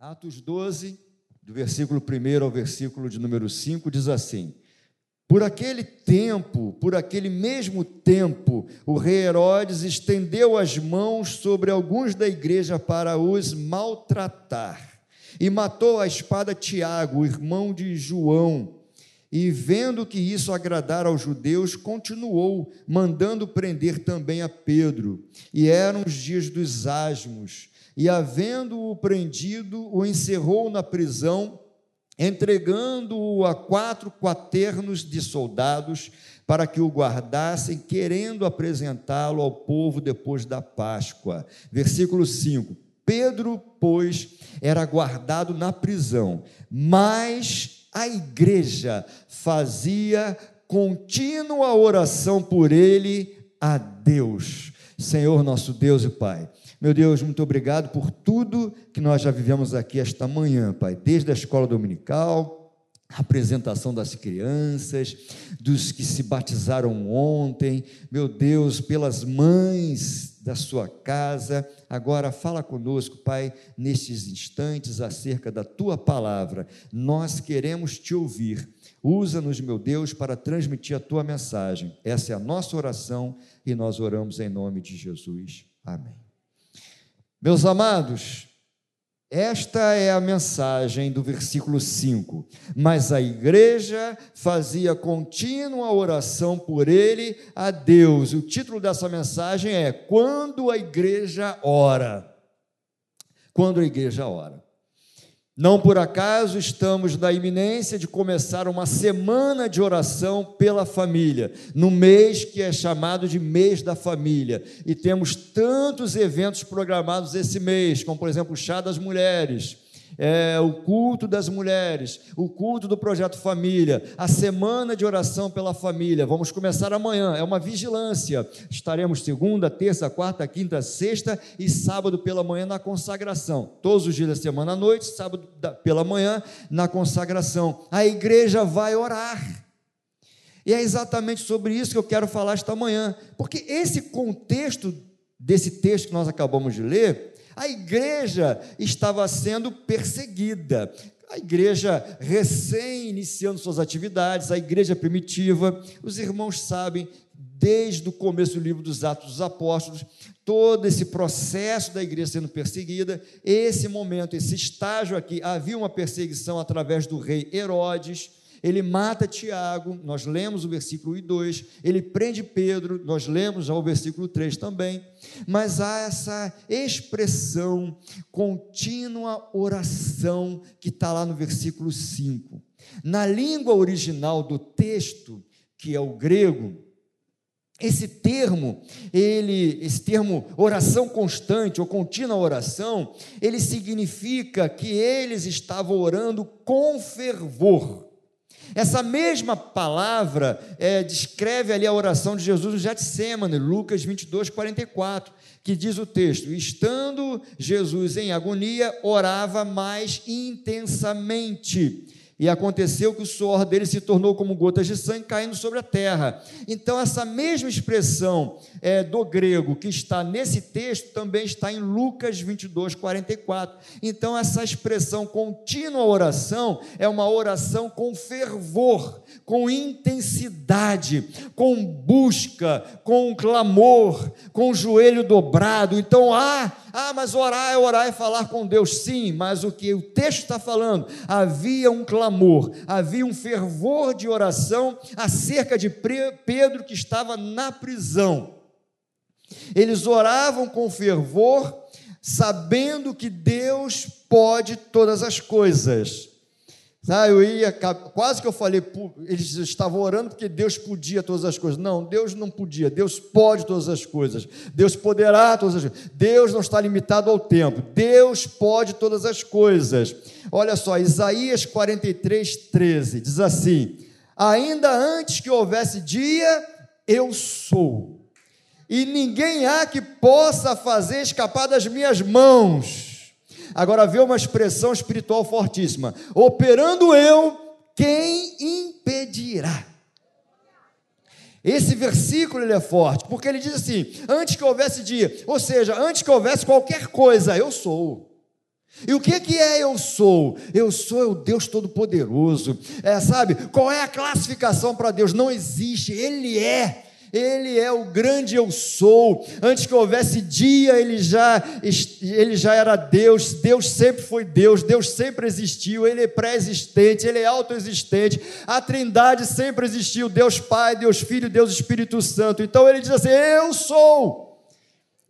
Atos 12, do versículo 1 ao versículo de número 5, diz assim: Por aquele tempo, por aquele mesmo tempo, o rei Herodes estendeu as mãos sobre alguns da igreja para os maltratar e matou a espada Tiago, irmão de João. E vendo que isso agradara aos judeus, continuou, mandando prender também a Pedro. E eram os dias dos asmos. E, havendo-o prendido, o encerrou na prisão, entregando-o a quatro quaternos de soldados para que o guardassem, querendo apresentá-lo ao povo depois da Páscoa. Versículo 5. Pedro, pois, era guardado na prisão, mas a igreja fazia contínua oração por ele a Deus. Senhor nosso Deus e Pai. Meu Deus, muito obrigado por tudo que nós já vivemos aqui esta manhã, Pai, desde a escola dominical, a apresentação das crianças, dos que se batizaram ontem, meu Deus, pelas mães da sua casa. Agora fala conosco, Pai, nestes instantes acerca da tua palavra. Nós queremos te ouvir. Usa-nos, meu Deus, para transmitir a tua mensagem. Essa é a nossa oração e nós oramos em nome de Jesus. Amém. Meus amados, esta é a mensagem do versículo 5. Mas a igreja fazia contínua oração por ele a Deus. O título dessa mensagem é Quando a igreja ora. Quando a igreja ora. Não por acaso estamos na iminência de começar uma semana de oração pela família, no mês que é chamado de mês da família. E temos tantos eventos programados esse mês, como por exemplo o Chá das Mulheres, é, o culto das mulheres, o culto do projeto família, a semana de oração pela família. Vamos começar amanhã, é uma vigilância. Estaremos segunda, terça, quarta, quinta, sexta e sábado pela manhã na consagração. Todos os dias da semana à noite, sábado pela manhã na consagração. A igreja vai orar. E é exatamente sobre isso que eu quero falar esta manhã, porque esse contexto desse texto que nós acabamos de ler a igreja estava sendo perseguida. A igreja recém iniciando suas atividades, a igreja primitiva, os irmãos sabem, desde o começo do livro dos Atos dos Apóstolos, todo esse processo da igreja sendo perseguida, esse momento, esse estágio aqui, havia uma perseguição através do rei Herodes, ele mata Tiago, nós lemos o versículo 1 e 2, ele prende Pedro, nós lemos já o versículo 3 também, mas há essa expressão, contínua oração, que está lá no versículo 5. Na língua original do texto, que é o grego, esse termo, ele, esse termo oração constante ou contínua oração, ele significa que eles estavam orando com fervor. Essa mesma palavra é, descreve ali a oração de Jesus no Getsemane, Lucas 22, 44, que diz o texto: Estando Jesus em agonia, orava mais intensamente e aconteceu que o suor dele se tornou como gotas de sangue caindo sobre a terra. Então, essa mesma expressão é, do grego que está nesse texto também está em Lucas 22, 44. Então, essa expressão contínua oração é uma oração com fervor, com intensidade, com busca, com clamor, com o joelho dobrado. Então, ah, ah, mas orar é orar e falar com Deus, sim, mas o que o texto está falando, havia um clamor, havia um fervor de oração acerca de Pedro que estava na prisão. Eles oravam com fervor, sabendo que Deus pode todas as coisas. Ah, eu ia, quase que eu falei, eles estavam orando porque Deus podia todas as coisas. Não, Deus não podia, Deus pode todas as coisas, Deus poderá todas as coisas. Deus não está limitado ao tempo, Deus pode todas as coisas. Olha só, Isaías 43, 13 diz assim: Ainda antes que houvesse dia, eu sou, e ninguém há que possa fazer escapar das minhas mãos. Agora vê uma expressão espiritual fortíssima: operando eu, quem impedirá? Esse versículo ele é forte, porque ele diz assim: antes que houvesse dia, ou seja, antes que houvesse qualquer coisa, eu sou. E o que, que é eu sou? Eu sou o Deus Todo-Poderoso. É, sabe? Qual é a classificação para Deus? Não existe, Ele é. Ele é o grande eu sou. Antes que houvesse dia, ele já, ele já era Deus. Deus sempre foi Deus. Deus sempre existiu. Ele é pré-existente, ele é autoexistente. A Trindade sempre existiu: Deus Pai, Deus Filho, Deus Espírito Santo. Então ele diz assim: Eu sou.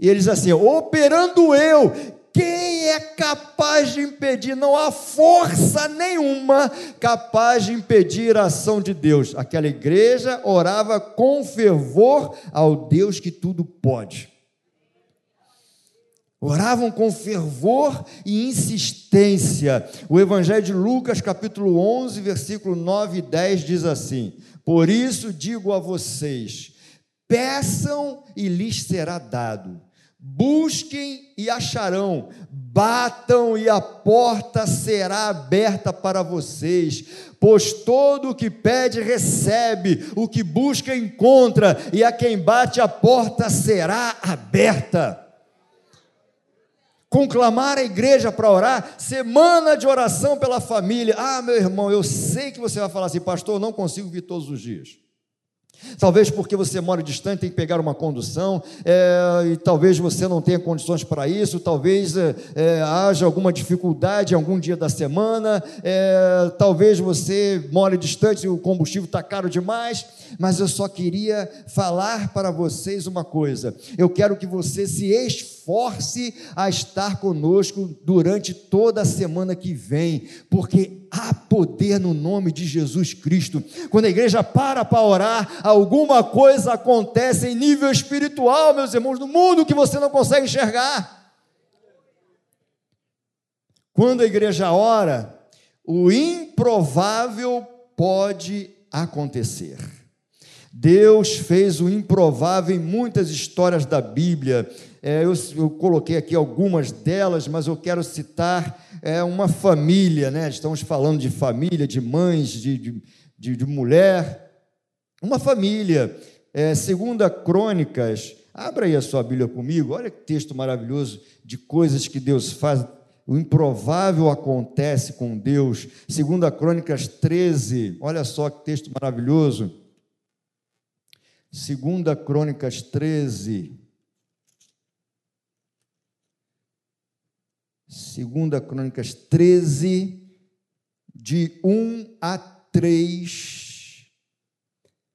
E ele diz assim: operando eu, quem é capaz de impedir? Não há força nenhuma capaz de impedir a ação de Deus. Aquela igreja orava com fervor ao Deus que tudo pode. Oravam com fervor e insistência. O Evangelho de Lucas, capítulo 11, versículo 9 e 10 diz assim: Por isso digo a vocês: peçam e lhes será dado Busquem e acharão, batam e a porta será aberta para vocês, pois todo o que pede recebe, o que busca encontra, e a quem bate a porta será aberta. Conclamar a igreja para orar, semana de oração pela família. Ah, meu irmão, eu sei que você vai falar assim, pastor, eu não consigo vir todos os dias. Talvez porque você mora distante, tem que pegar uma condução, é, e talvez você não tenha condições para isso, talvez é, é, haja alguma dificuldade em algum dia da semana, é, talvez você more distante e o combustível está caro demais, mas eu só queria falar para vocês uma coisa: eu quero que você se esforce a estar conosco durante toda a semana que vem, porque há poder no nome de Jesus Cristo. Quando a igreja para para orar, alguma coisa acontece em nível espiritual, meus irmãos, no mundo que você não consegue enxergar. Quando a igreja ora, o improvável pode acontecer. Deus fez o improvável em muitas histórias da Bíblia. É, eu, eu, coloquei aqui algumas delas, mas eu quero citar é, uma família, né? Estamos falando de família, de mães, de, de, de, de mulher. Uma família. É, segunda Crônicas, abra aí a sua Bíblia comigo, olha que texto maravilhoso de coisas que Deus faz. O improvável acontece com Deus. Segunda Crônicas 13, olha só que texto maravilhoso. Segunda Crônicas 13. Segunda Crônicas 13, de 1 a 3.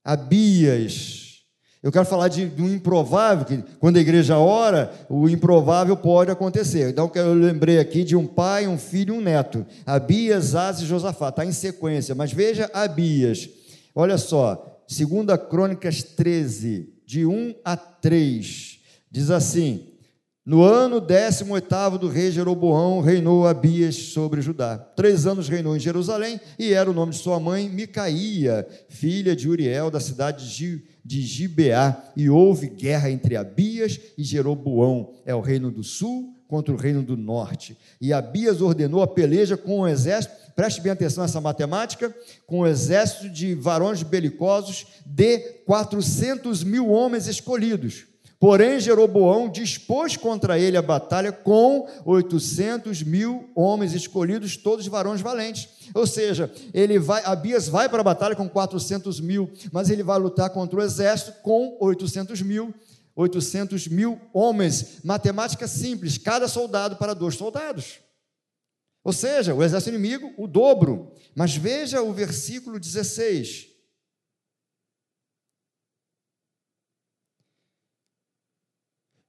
Abias. Eu quero falar de, um improvável, que quando a igreja ora, o improvável pode acontecer. Então, eu lembrei aqui de um pai, um filho e um neto. Abias, Asa e Josafá. Está em sequência. Mas veja Abias. Olha só, Segunda Crônicas 13, de 1 a 3, diz assim: No ano 18 do rei Jeroboão, reinou Abias sobre Judá. Três anos reinou em Jerusalém, e era o nome de sua mãe Micaía, filha de Uriel, da cidade de, de Gibeá. E houve guerra entre Abias e Jeroboão, é o reino do sul contra o reino do norte. E Abias ordenou a peleja com o exército preste bem atenção nessa matemática, com um exército de varões belicosos de 400 mil homens escolhidos. Porém, Jeroboão dispôs contra ele a batalha com 800 mil homens escolhidos, todos varões valentes. Ou seja, ele vai, Abias vai para a batalha com 400 mil, mas ele vai lutar contra o exército com 800 mil. 800 mil homens. Matemática simples: cada soldado para dois soldados. Ou seja, o exército inimigo, o dobro. Mas veja o versículo 16.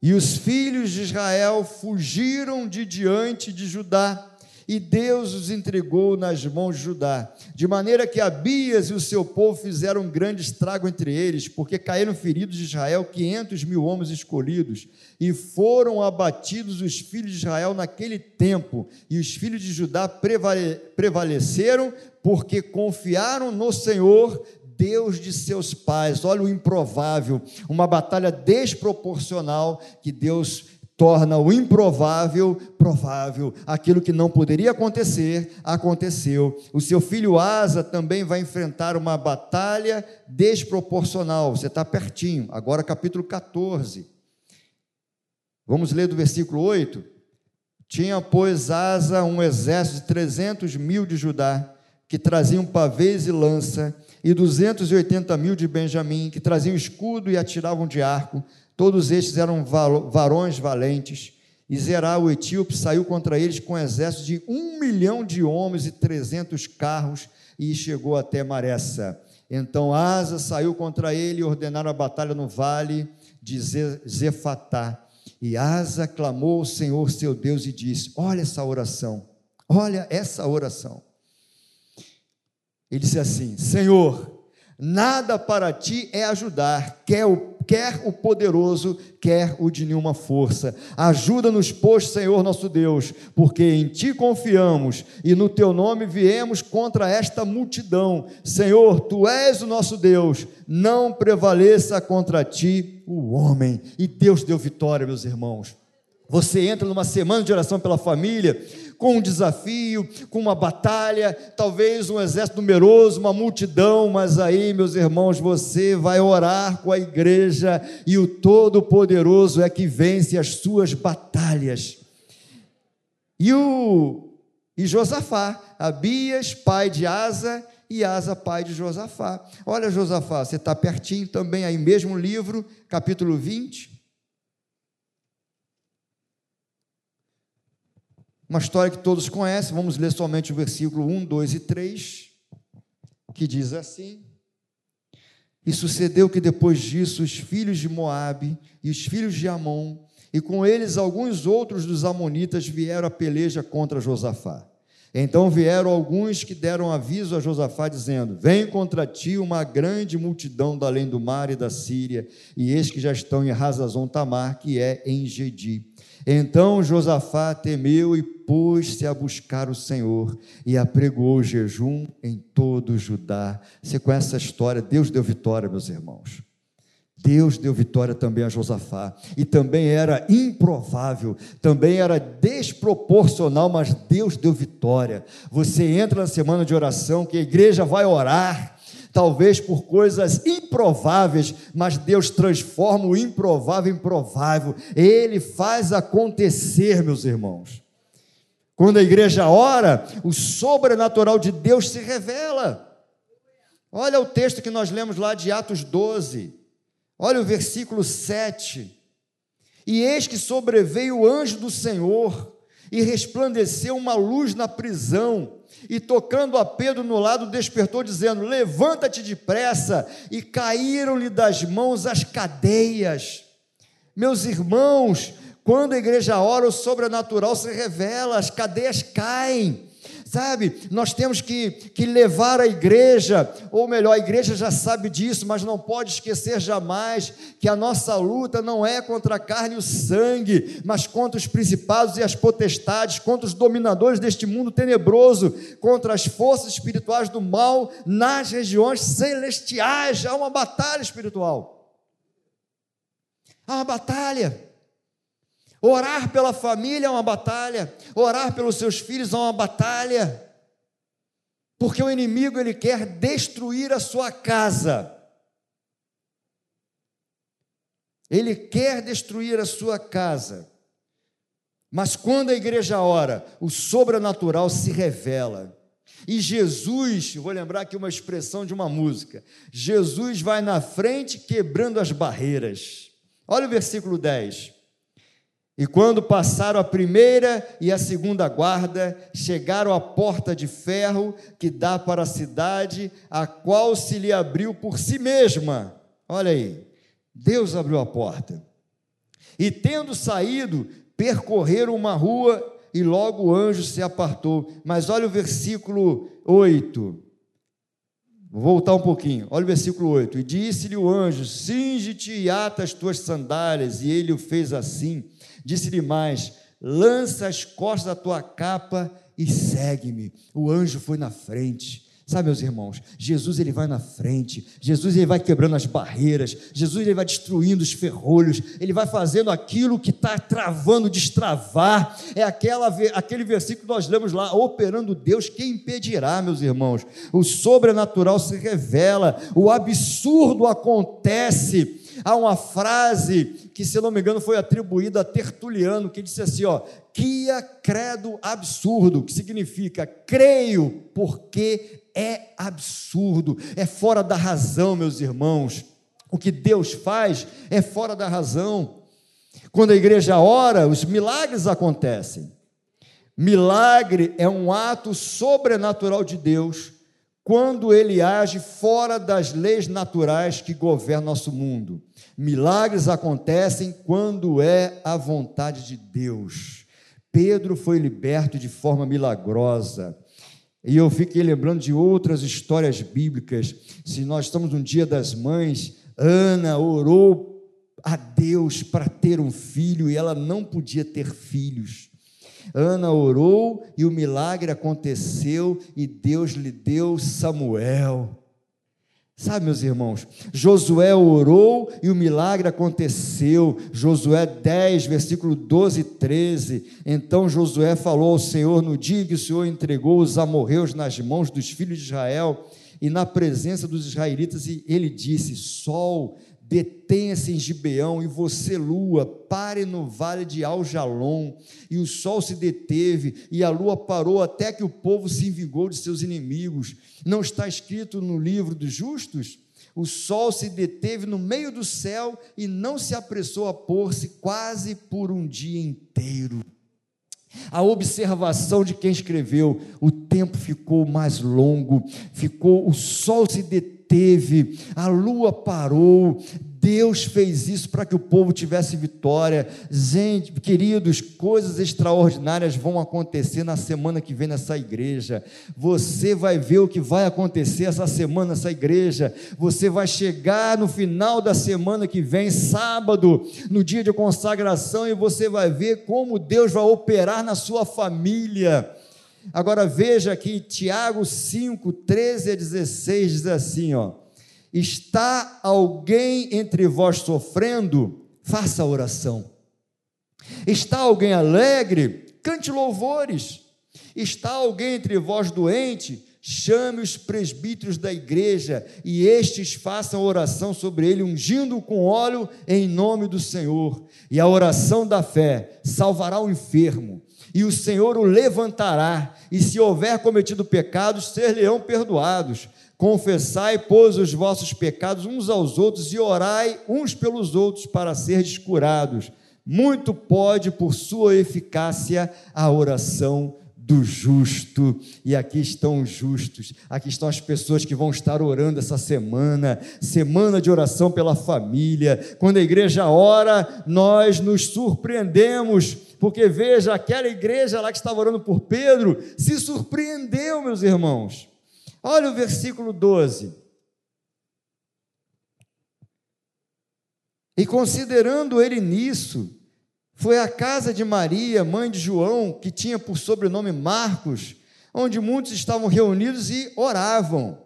E os filhos de Israel fugiram de diante de Judá e Deus os entregou nas mãos de Judá, de maneira que Abias e o seu povo fizeram um grande estrago entre eles, porque caíram feridos de Israel quinhentos mil homens escolhidos, e foram abatidos os filhos de Israel naquele tempo, e os filhos de Judá prevaleceram, porque confiaram no Senhor, Deus de seus pais. Olha o improvável, uma batalha desproporcional que Deus torna o improvável provável. Aquilo que não poderia acontecer, aconteceu. O seu filho Asa também vai enfrentar uma batalha desproporcional. Você está pertinho. Agora, capítulo 14. Vamos ler do versículo 8. Tinha, pois, Asa um exército de trezentos mil de Judá, que traziam pavês e lança, e duzentos e oitenta mil de Benjamim, que traziam escudo e atiravam de arco. Todos estes eram varões valentes. E Zerá, o etíope, saiu contra eles com um exército de um milhão de homens e trezentos carros, e chegou até Maressa. Então Asa saiu contra ele e ordenaram a batalha no vale de Zefatá. E Asa clamou ao Senhor seu Deus e disse: Olha essa oração, olha essa oração. Ele disse assim: Senhor, nada para ti é ajudar, quer o, quer o poderoso, quer o de nenhuma força. Ajuda-nos, pois, Senhor nosso Deus, porque em ti confiamos e no teu nome viemos contra esta multidão. Senhor, tu és o nosso Deus, não prevaleça contra ti o homem. E Deus deu vitória, meus irmãos. Você entra numa semana de oração pela família, com um desafio, com uma batalha, talvez um exército numeroso, uma multidão, mas aí, meus irmãos, você vai orar com a igreja e o Todo-Poderoso é que vence as suas batalhas. E o e Josafá, Abias, pai de Asa, e Asa, pai de Josafá. Olha, Josafá, você está pertinho também aí, mesmo livro, capítulo 20. Uma história que todos conhecem, vamos ler somente o versículo 1, 2 e 3, que diz assim: E sucedeu que depois disso os filhos de Moabe e os filhos de Amon, e com eles alguns outros dos amonitas vieram a peleja contra Josafá. Então vieram alguns que deram aviso a Josafá, dizendo: Vem contra ti uma grande multidão da além do mar e da Síria, e eis que já estão em Razazon Tamar, que é em Gedi. Então Josafá temeu e pôs-se a buscar o Senhor e apregoou jejum em todo o Judá. Você conhece essa história? Deus deu vitória, meus irmãos. Deus deu vitória também a Josafá, e também era improvável, também era desproporcional, mas Deus deu vitória. Você entra na semana de oração, que a igreja vai orar, talvez por coisas improváveis, mas Deus transforma o improvável em provável. Ele faz acontecer, meus irmãos. Quando a igreja ora, o sobrenatural de Deus se revela. Olha o texto que nós lemos lá de Atos 12. Olha o versículo 7. E eis que sobreveio o anjo do Senhor e resplandeceu uma luz na prisão e tocando a Pedro no lado, despertou, dizendo: Levanta-te depressa. E caíram-lhe das mãos as cadeias. Meus irmãos, quando a igreja ora, o sobrenatural se revela, as cadeias caem. Sabe, nós temos que, que levar a igreja, ou melhor, a igreja já sabe disso, mas não pode esquecer jamais que a nossa luta não é contra a carne e o sangue, mas contra os principados e as potestades, contra os dominadores deste mundo tenebroso, contra as forças espirituais do mal nas regiões celestiais. Há uma batalha espiritual. Há uma batalha. Orar pela família é uma batalha, orar pelos seus filhos é uma batalha. Porque o inimigo ele quer destruir a sua casa. Ele quer destruir a sua casa. Mas quando a igreja ora, o sobrenatural se revela. E Jesus, vou lembrar aqui uma expressão de uma música: Jesus vai na frente quebrando as barreiras. Olha o versículo 10. E quando passaram a primeira e a segunda guarda, chegaram à porta de ferro que dá para a cidade, a qual se lhe abriu por si mesma. Olha aí, Deus abriu a porta. E tendo saído, percorreram uma rua e logo o anjo se apartou. Mas olha o versículo 8. Vou voltar um pouquinho. Olha o versículo 8. E disse-lhe o anjo: Singe-te e ata as tuas sandálias. E ele o fez assim. Disse-lhe mais: lança as costas da tua capa e segue-me. O anjo foi na frente. Sabe, meus irmãos, Jesus ele vai na frente, Jesus ele vai quebrando as barreiras, Jesus ele vai destruindo os ferrolhos, ele vai fazendo aquilo que está travando, destravar. É aquela, aquele versículo que nós lemos lá, operando Deus, quem impedirá, meus irmãos? O sobrenatural se revela, o absurdo acontece Há uma frase que, se não me engano, foi atribuída a Tertuliano, que disse assim: ó, quia credo absurdo, que significa creio porque é absurdo, é fora da razão, meus irmãos. O que Deus faz é fora da razão. Quando a igreja ora, os milagres acontecem. Milagre é um ato sobrenatural de Deus quando ele age fora das leis naturais que governam nosso mundo. Milagres acontecem quando é a vontade de Deus. Pedro foi liberto de forma milagrosa. E eu fiquei lembrando de outras histórias bíblicas. Se nós estamos no dia das mães, Ana orou a Deus para ter um filho e ela não podia ter filhos. Ana orou e o milagre aconteceu e Deus lhe deu Samuel. Sabe, meus irmãos, Josué orou e o milagre aconteceu. Josué 10, versículo 12 e 13. Então Josué falou ao Senhor no dia que o Senhor entregou os amorreus nas mãos dos filhos de Israel e na presença dos israelitas, e ele disse: Sol, detenha-se em Gibeão, e você, lua, pare no vale de Aljalon. E o sol se deteve, e a lua parou, até que o povo se envigou de seus inimigos. Não está escrito no livro dos justos? O sol se deteve no meio do céu e não se apressou a pôr-se quase por um dia inteiro. A observação de quem escreveu, o tempo ficou mais longo, ficou, o sol se deteve teve, a lua parou, Deus fez isso para que o povo tivesse vitória. Gente, queridos, coisas extraordinárias vão acontecer na semana que vem nessa igreja. Você vai ver o que vai acontecer essa semana nessa igreja. Você vai chegar no final da semana que vem, sábado, no dia de consagração, e você vai ver como Deus vai operar na sua família. Agora veja aqui, Tiago 5, 13 a 16 diz assim: ó, está alguém entre vós sofrendo? Faça oração. Está alguém alegre? Cante louvores. Está alguém entre vós doente? Chame os presbíteros da igreja e estes façam oração sobre ele, ungindo com óleo em nome do Senhor. E a oração da fé salvará o enfermo e o Senhor o levantará, e se houver cometido pecados, ser-lhe-ão perdoados. Confessai, pois, os vossos pecados uns aos outros e orai uns pelos outros para seres curados. Muito pode, por sua eficácia, a oração do justo. E aqui estão os justos, aqui estão as pessoas que vão estar orando essa semana, semana de oração pela família. Quando a igreja ora, nós nos surpreendemos porque veja, aquela igreja lá que estava orando por Pedro se surpreendeu, meus irmãos. Olha o versículo 12. E considerando ele nisso, foi à casa de Maria, mãe de João, que tinha por sobrenome Marcos, onde muitos estavam reunidos e oravam.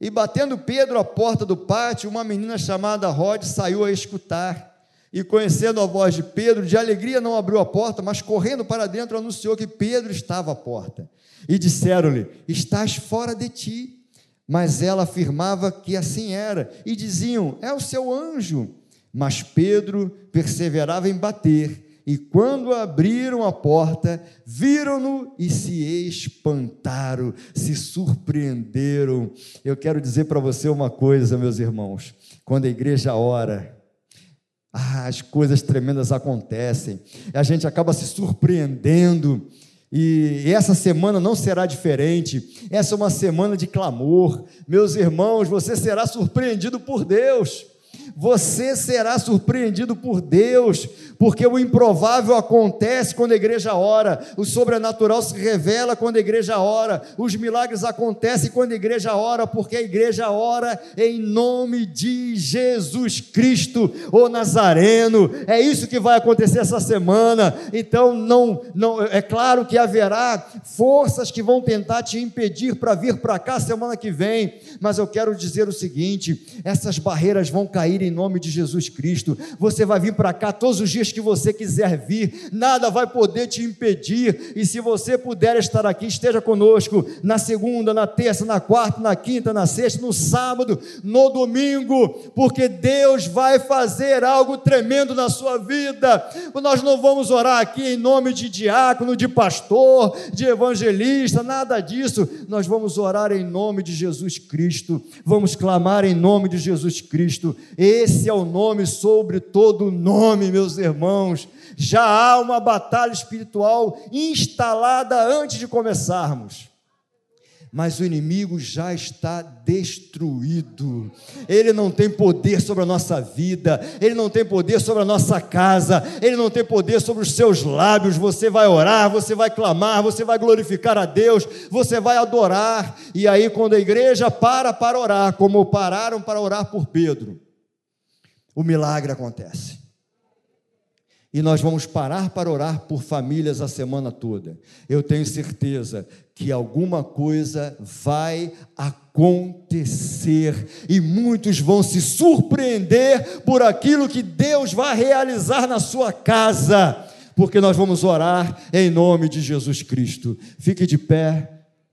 E batendo Pedro à porta do pátio, uma menina chamada Rod saiu a escutar e conhecendo a voz de Pedro, de alegria não abriu a porta, mas correndo para dentro anunciou que Pedro estava à porta. E disseram-lhe: Estás fora de ti. Mas ela afirmava que assim era, e diziam: É o seu anjo. Mas Pedro perseverava em bater, e quando abriram a porta, viram-no e se espantaram, se surpreenderam. Eu quero dizer para você uma coisa, meus irmãos: quando a igreja ora, ah, as coisas tremendas acontecem, a gente acaba se surpreendendo, e essa semana não será diferente, essa é uma semana de clamor. Meus irmãos, você será surpreendido por Deus você será surpreendido por Deus, porque o improvável acontece quando a igreja ora, o sobrenatural se revela quando a igreja ora, os milagres acontecem quando a igreja ora, porque a igreja ora em nome de Jesus Cristo, o Nazareno. É isso que vai acontecer essa semana. Então, não, não é claro que haverá forças que vão tentar te impedir para vir para cá semana que vem, mas eu quero dizer o seguinte: essas barreiras vão cair cair em nome de Jesus Cristo. Você vai vir para cá todos os dias que você quiser vir, nada vai poder te impedir. E se você puder estar aqui, esteja conosco na segunda, na terça, na quarta, na quinta, na sexta, no sábado, no domingo, porque Deus vai fazer algo tremendo na sua vida. Nós não vamos orar aqui em nome de diácono, de pastor, de evangelista, nada disso. Nós vamos orar em nome de Jesus Cristo. Vamos clamar em nome de Jesus Cristo. Esse é o nome sobre todo nome, meus irmãos. Já há uma batalha espiritual instalada antes de começarmos mas o inimigo já está destruído. Ele não tem poder sobre a nossa vida, ele não tem poder sobre a nossa casa, ele não tem poder sobre os seus lábios. Você vai orar, você vai clamar, você vai glorificar a Deus, você vai adorar. E aí, quando a igreja para para orar, como pararam para orar por Pedro, o milagre acontece. E nós vamos parar para orar por famílias a semana toda. Eu tenho certeza que alguma coisa vai acontecer e muitos vão se surpreender por aquilo que Deus vai realizar na sua casa, porque nós vamos orar em nome de Jesus Cristo. Fique de pé,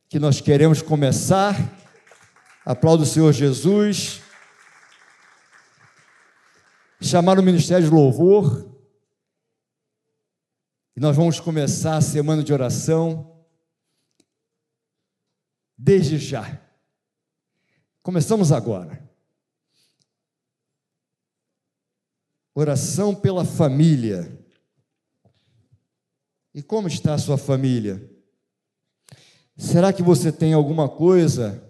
que nós queremos começar. Aplauda o Senhor Jesus. Chamar o ministério de louvor. E nós vamos começar a semana de oração desde já. Começamos agora. Oração pela família. E como está a sua família? Será que você tem alguma coisa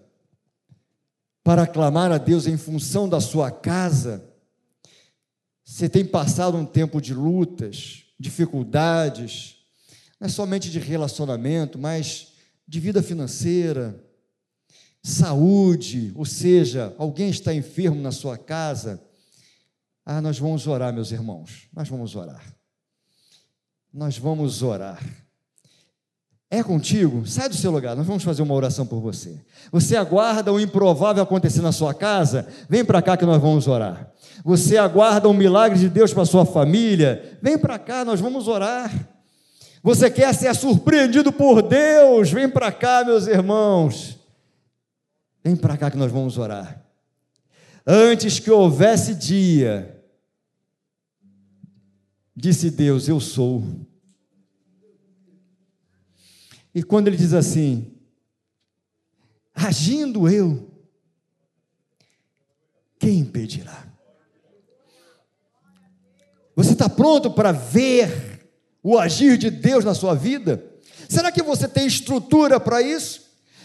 para clamar a Deus em função da sua casa? Você tem passado um tempo de lutas, dificuldades, não é somente de relacionamento, mas de vida financeira, saúde, ou seja, alguém está enfermo na sua casa. Ah, nós vamos orar, meus irmãos, nós vamos orar. Nós vamos orar. É contigo? Sai do seu lugar, nós vamos fazer uma oração por você. Você aguarda o improvável acontecer na sua casa? Vem para cá que nós vamos orar. Você aguarda um milagre de Deus para sua família? Vem para cá, nós vamos orar. Você quer ser surpreendido por Deus? Vem para cá, meus irmãos. Vem para cá que nós vamos orar. Antes que houvesse dia, disse Deus: Eu sou. E quando ele diz assim, agindo eu, quem impedirá? Você está pronto para ver o agir de Deus na sua vida? Será que você tem estrutura para isso?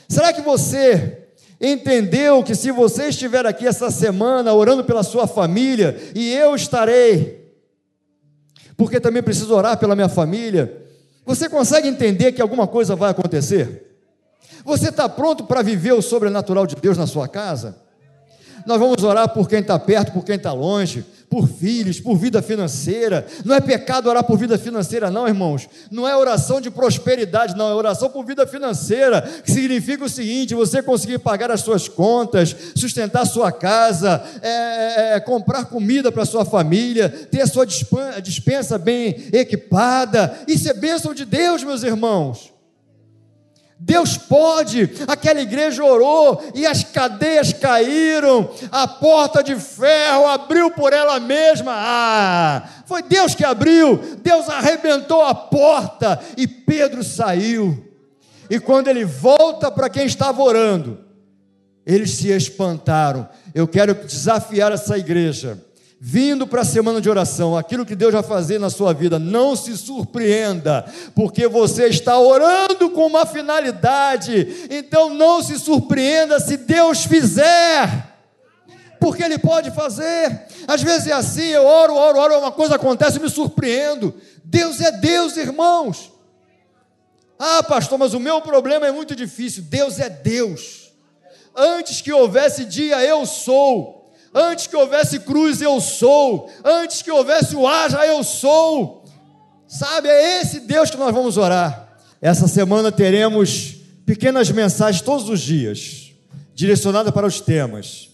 Será que você entendeu que se você estiver aqui essa semana orando pela sua família, e eu estarei, porque também preciso orar pela minha família, você consegue entender que alguma coisa vai acontecer? Você está pronto para viver o sobrenatural de Deus na sua casa? Nós vamos orar por quem está perto, por quem está longe, por filhos, por vida financeira. Não é pecado orar por vida financeira, não, irmãos. Não é oração de prosperidade, não. É oração por vida financeira, que significa o seguinte: você conseguir pagar as suas contas, sustentar a sua casa, é, é, é comprar comida para sua família, ter a sua dispensa bem equipada. Isso é bênção de Deus, meus irmãos. Deus pode, aquela igreja orou e as cadeias caíram, a porta de ferro abriu por ela mesma. Ah, foi Deus que abriu, Deus arrebentou a porta e Pedro saiu. E quando ele volta para quem estava orando, eles se espantaram. Eu quero desafiar essa igreja vindo para a semana de oração, aquilo que Deus vai fazer na sua vida, não se surpreenda, porque você está orando com uma finalidade, então não se surpreenda se Deus fizer. Porque Ele pode fazer, às vezes é assim: eu oro, oro, oro, uma coisa acontece e me surpreendo. Deus é Deus, irmãos. Ah, pastor, mas o meu problema é muito difícil. Deus é Deus. Antes que houvesse dia, eu sou. Antes que houvesse cruz, eu sou. Antes que houvesse o haja, eu sou. Sabe, é esse Deus que nós vamos orar. Essa semana teremos pequenas mensagens todos os dias, direcionadas para os temas.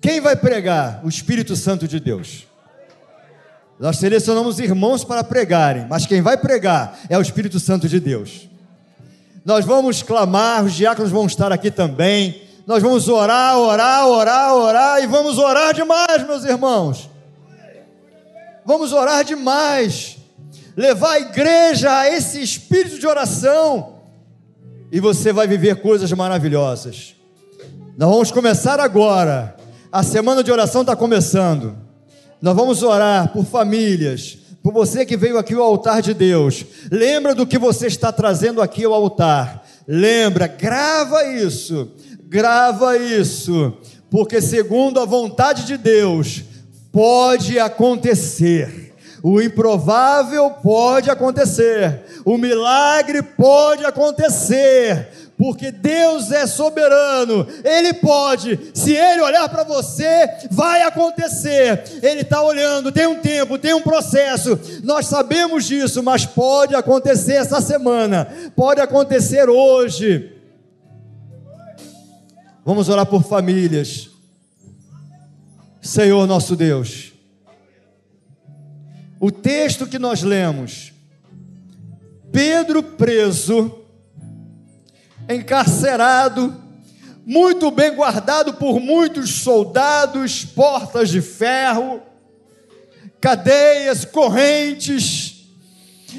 Quem vai pregar? O Espírito Santo de Deus. Nós selecionamos irmãos para pregarem, mas quem vai pregar é o Espírito Santo de Deus. Nós vamos clamar, os diáconos vão estar aqui também. Nós vamos orar, orar, orar, orar e vamos orar demais, meus irmãos. Vamos orar demais. Levar a igreja a esse espírito de oração e você vai viver coisas maravilhosas. Nós vamos começar agora a semana de oração está começando. Nós vamos orar por famílias, por você que veio aqui ao altar de Deus. Lembra do que você está trazendo aqui ao altar. Lembra, grava isso, grava isso, porque segundo a vontade de Deus, pode acontecer. O improvável pode acontecer, o milagre pode acontecer, porque Deus é soberano, Ele pode, se Ele olhar para você, vai acontecer. Ele está olhando, tem um tempo, tem um processo, nós sabemos disso, mas pode acontecer essa semana, pode acontecer hoje. Vamos orar por famílias, Senhor nosso Deus. O texto que nós lemos, Pedro preso, encarcerado, muito bem guardado por muitos soldados, portas de ferro, cadeias, correntes,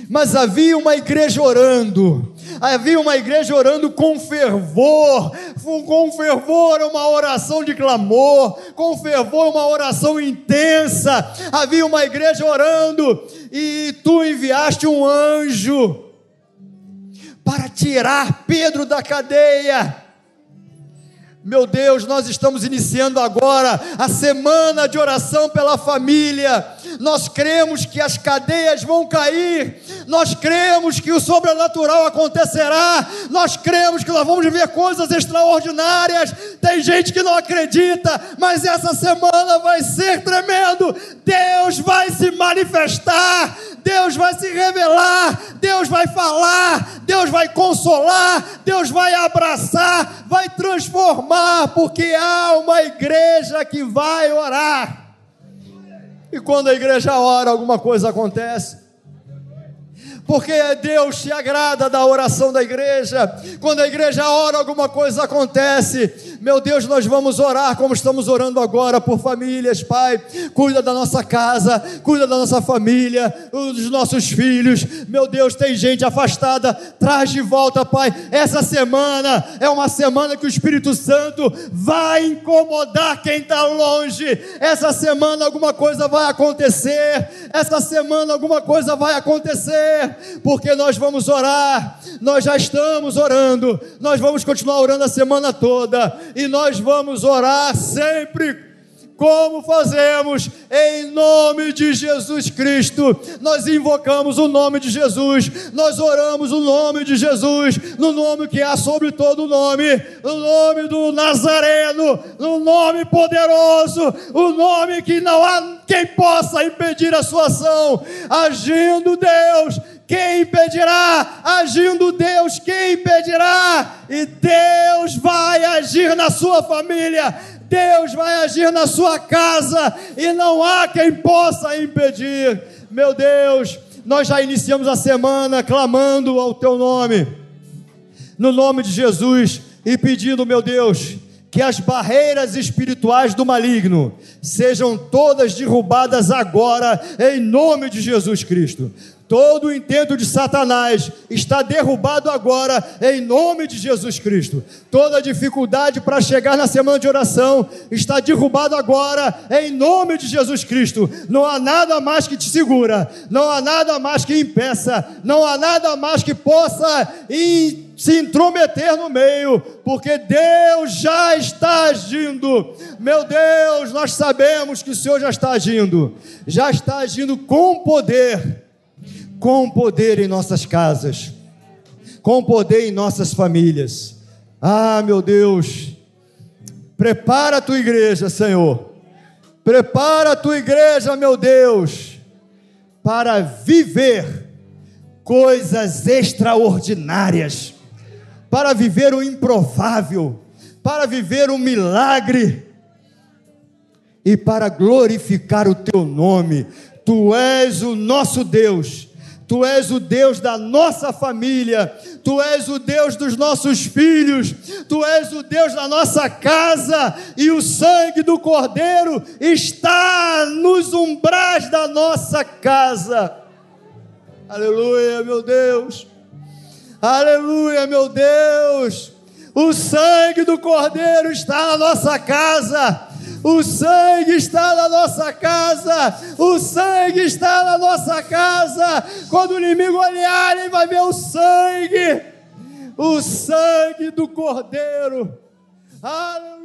mas havia uma igreja orando, havia uma igreja orando com fervor, com fervor uma oração de clamor, com fervor uma oração intensa, havia uma igreja orando, e tu enviaste um anjo, para tirar Pedro da cadeia. Meu Deus, nós estamos iniciando agora a semana de oração pela família. Nós cremos que as cadeias vão cair. Nós cremos que o sobrenatural acontecerá. Nós cremos que nós vamos ver coisas extraordinárias. Tem gente que não acredita, mas essa semana vai ser tremendo. Deus vai se manifestar. Deus vai se revelar, Deus vai falar, Deus vai consolar, Deus vai abraçar, vai transformar, porque há uma igreja que vai orar. E quando a igreja ora, alguma coisa acontece porque Deus se agrada da oração da igreja. Quando a igreja ora, alguma coisa acontece. Meu Deus, nós vamos orar como estamos orando agora por famílias, Pai. Cuida da nossa casa, cuida da nossa família, dos nossos filhos. Meu Deus, tem gente afastada, traz de volta, Pai. Essa semana é uma semana que o Espírito Santo vai incomodar quem está longe. Essa semana alguma coisa vai acontecer. Essa semana alguma coisa vai acontecer porque nós vamos orar, nós já estamos orando, nós vamos continuar orando a semana toda, e nós vamos orar sempre como fazemos em nome de Jesus Cristo. Nós invocamos o nome de Jesus, nós oramos o nome de Jesus, no nome que há sobre todo o nome, no nome do Nazareno, no nome poderoso, o nome que não há quem possa impedir a sua ação, agindo Deus quem impedirá? Agindo Deus, quem impedirá? E Deus vai agir na sua família, Deus vai agir na sua casa, e não há quem possa impedir. Meu Deus, nós já iniciamos a semana clamando ao teu nome, no nome de Jesus, e pedindo, meu Deus, que as barreiras espirituais do maligno sejam todas derrubadas agora, em nome de Jesus Cristo. Todo o intento de Satanás está derrubado agora, em nome de Jesus Cristo. Toda dificuldade para chegar na semana de oração está derrubado agora, em nome de Jesus Cristo. Não há nada mais que te segura, não há nada mais que impeça, não há nada mais que possa se intrometer no meio, porque Deus já está agindo. Meu Deus, nós sabemos que o Senhor já está agindo, já está agindo com poder com poder em nossas casas, com poder em nossas famílias. Ah, meu Deus, prepara a tua igreja, Senhor. Prepara a tua igreja, meu Deus, para viver coisas extraordinárias, para viver o improvável, para viver o milagre. e para glorificar o teu nome. Tu és o nosso Deus. Tu és o Deus da nossa família, Tu és o Deus dos nossos filhos, Tu és o Deus da nossa casa, e o sangue do Cordeiro está nos umbrais da nossa casa. Aleluia, meu Deus. Aleluia, meu Deus. O sangue do Cordeiro está na nossa casa. O sangue está na nossa casa. O sangue está na nossa casa. Quando o inimigo olhar, ele vai ver o sangue. O sangue do Cordeiro. Aleluia.